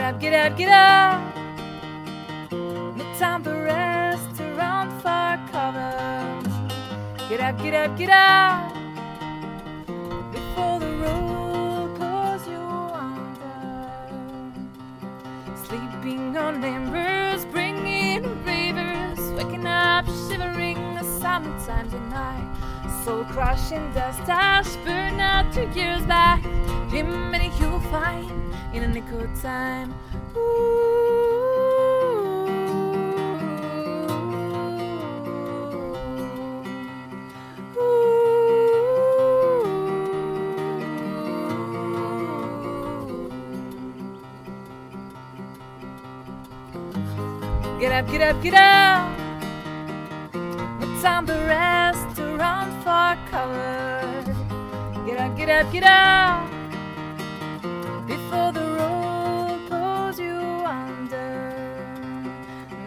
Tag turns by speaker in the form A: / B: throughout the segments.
A: up, get up, get up. No time to rest around for cover. Get up, get up, get up. Before the road pulls you under. Sleeping on embers, bringing rivers, waking up, shivering the summertimes at night. Soul crushing dust ash, burn out two years back. Jiminy you'll find in a time. Get up, get up, get up. No time to rest around for cover. Get up, get up, get up.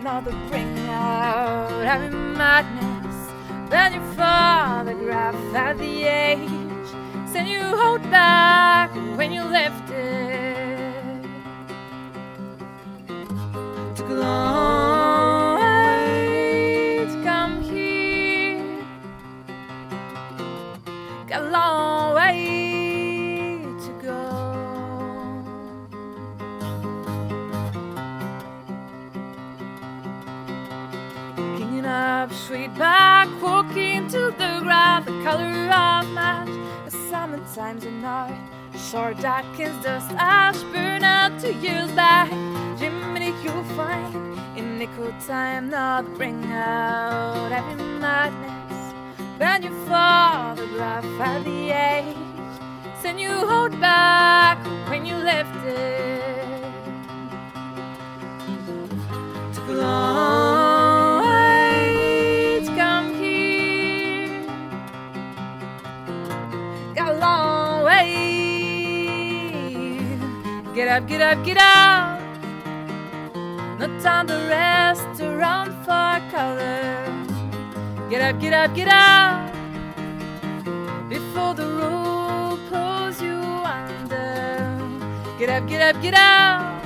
A: Another bring out every madness. Then you photograph at the age. Send you hold back when you left it. Took a long way to come here. Got long up sweet back, walking to the ground, the color of match. The summertime's a night, short darkens dust ash, burn out two years back. Jiminy, you'll find in nickel time, not bring out every madness. Then you photograph at the age, send you hold back when you lift it. Get up, get up, get up. No time to rest around for color. Get up, get up, get up. Before the road pulls you under. Get up, get up, get up.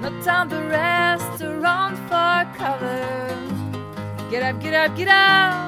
A: No time to rest around for cover. Get up, get up, get up.